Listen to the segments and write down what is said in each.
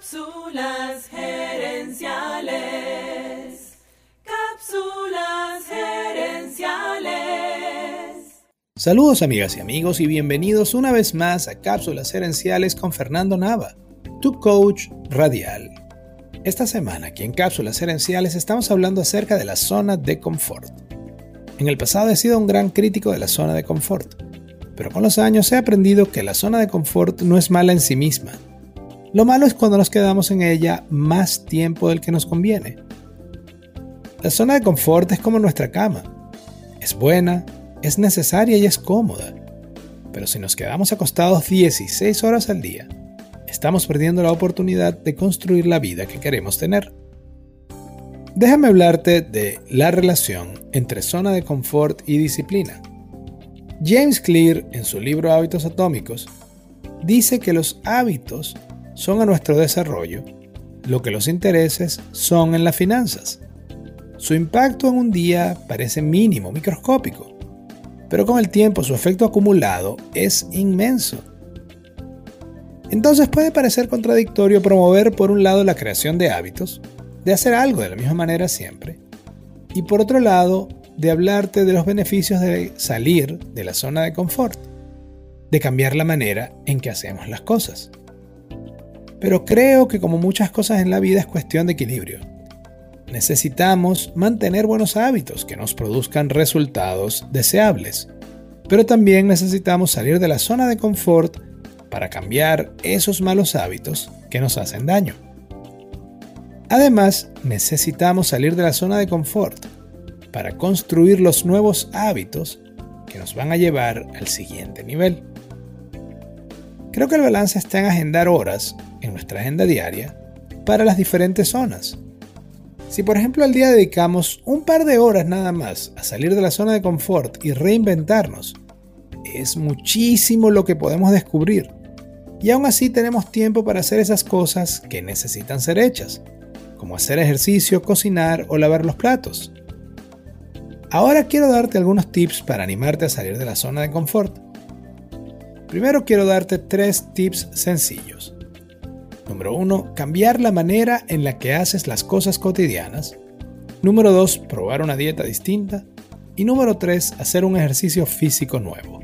Cápsulas gerenciales. Cápsulas gerenciales. Saludos amigas y amigos y bienvenidos una vez más a Cápsulas gerenciales con Fernando Nava, tu coach radial. Esta semana aquí en Cápsulas gerenciales estamos hablando acerca de la zona de confort. En el pasado he sido un gran crítico de la zona de confort, pero con los años he aprendido que la zona de confort no es mala en sí misma lo malo es cuando nos quedamos en ella más tiempo del que nos conviene. La zona de confort es como nuestra cama. Es buena, es necesaria y es cómoda. Pero si nos quedamos acostados 16 horas al día, estamos perdiendo la oportunidad de construir la vida que queremos tener. Déjame hablarte de la relación entre zona de confort y disciplina. James Clear, en su libro Hábitos Atómicos, dice que los hábitos son a nuestro desarrollo lo que los intereses son en las finanzas. Su impacto en un día parece mínimo, microscópico, pero con el tiempo su efecto acumulado es inmenso. Entonces puede parecer contradictorio promover por un lado la creación de hábitos, de hacer algo de la misma manera siempre, y por otro lado de hablarte de los beneficios de salir de la zona de confort, de cambiar la manera en que hacemos las cosas. Pero creo que como muchas cosas en la vida es cuestión de equilibrio. Necesitamos mantener buenos hábitos que nos produzcan resultados deseables, pero también necesitamos salir de la zona de confort para cambiar esos malos hábitos que nos hacen daño. Además, necesitamos salir de la zona de confort para construir los nuevos hábitos que nos van a llevar al siguiente nivel. Creo que el balance está en agendar horas en nuestra agenda diaria para las diferentes zonas. Si por ejemplo al día dedicamos un par de horas nada más a salir de la zona de confort y reinventarnos, es muchísimo lo que podemos descubrir. Y aún así tenemos tiempo para hacer esas cosas que necesitan ser hechas, como hacer ejercicio, cocinar o lavar los platos. Ahora quiero darte algunos tips para animarte a salir de la zona de confort. Primero quiero darte tres tips sencillos. Número 1. Cambiar la manera en la que haces las cosas cotidianas. Número 2. Probar una dieta distinta. Y número 3. Hacer un ejercicio físico nuevo.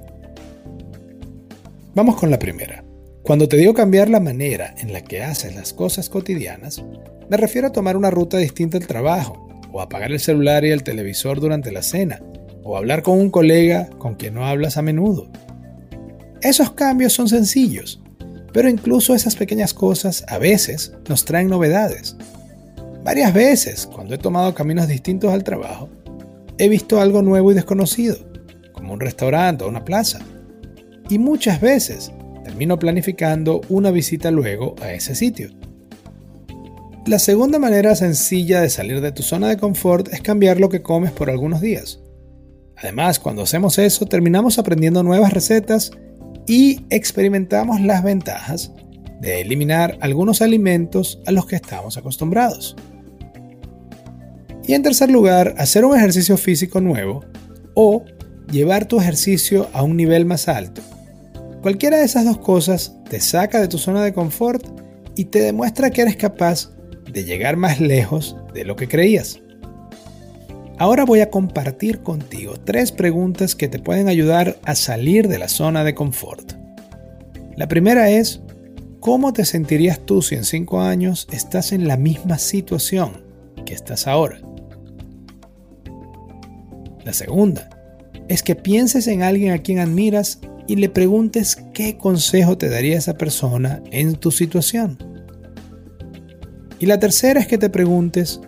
Vamos con la primera. Cuando te digo cambiar la manera en la que haces las cosas cotidianas, me refiero a tomar una ruta distinta al trabajo, o apagar el celular y el televisor durante la cena, o hablar con un colega con quien no hablas a menudo. Esos cambios son sencillos, pero incluso esas pequeñas cosas a veces nos traen novedades. Varias veces, cuando he tomado caminos distintos al trabajo, he visto algo nuevo y desconocido, como un restaurante o una plaza. Y muchas veces termino planificando una visita luego a ese sitio. La segunda manera sencilla de salir de tu zona de confort es cambiar lo que comes por algunos días. Además, cuando hacemos eso, terminamos aprendiendo nuevas recetas y experimentamos las ventajas de eliminar algunos alimentos a los que estamos acostumbrados. Y en tercer lugar, hacer un ejercicio físico nuevo o llevar tu ejercicio a un nivel más alto. Cualquiera de esas dos cosas te saca de tu zona de confort y te demuestra que eres capaz de llegar más lejos de lo que creías. Ahora voy a compartir contigo tres preguntas que te pueden ayudar a salir de la zona de confort. La primera es, ¿cómo te sentirías tú si en cinco años estás en la misma situación que estás ahora? La segunda es que pienses en alguien a quien admiras y le preguntes qué consejo te daría esa persona en tu situación. Y la tercera es que te preguntes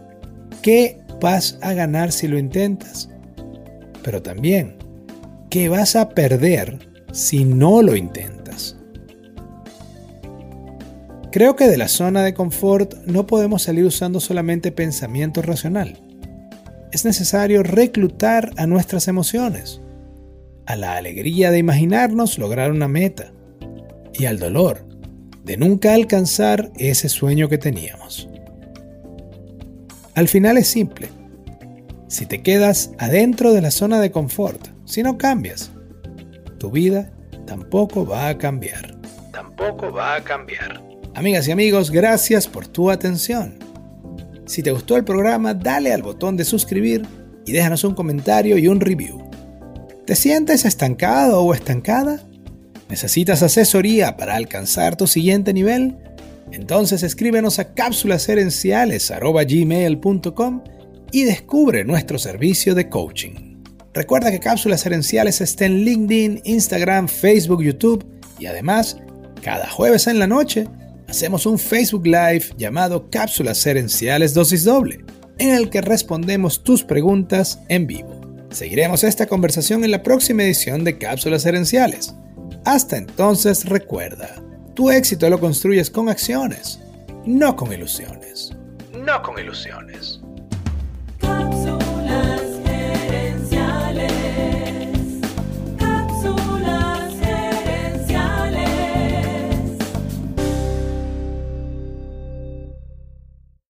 qué vas a ganar si lo intentas. Pero también, ¿qué vas a perder si no lo intentas? Creo que de la zona de confort no podemos salir usando solamente pensamiento racional. Es necesario reclutar a nuestras emociones, a la alegría de imaginarnos lograr una meta y al dolor de nunca alcanzar ese sueño que teníamos. Al final es simple. Si te quedas adentro de la zona de confort, si no cambias, tu vida tampoco va a cambiar. Tampoco va a cambiar. Amigas y amigos, gracias por tu atención. Si te gustó el programa, dale al botón de suscribir y déjanos un comentario y un review. ¿Te sientes estancado o estancada? ¿Necesitas asesoría para alcanzar tu siguiente nivel? Entonces escríbenos a cápsulasherenciales.gmail.com y descubre nuestro servicio de coaching. Recuerda que Cápsulas Herenciales está en LinkedIn, Instagram, Facebook, YouTube y además, cada jueves en la noche hacemos un Facebook Live llamado Cápsulas Herenciales Dosis Doble, en el que respondemos tus preguntas en vivo. Seguiremos esta conversación en la próxima edición de Cápsulas Herenciales. Hasta entonces recuerda, tu éxito lo construyes con acciones, no con ilusiones. No con ilusiones.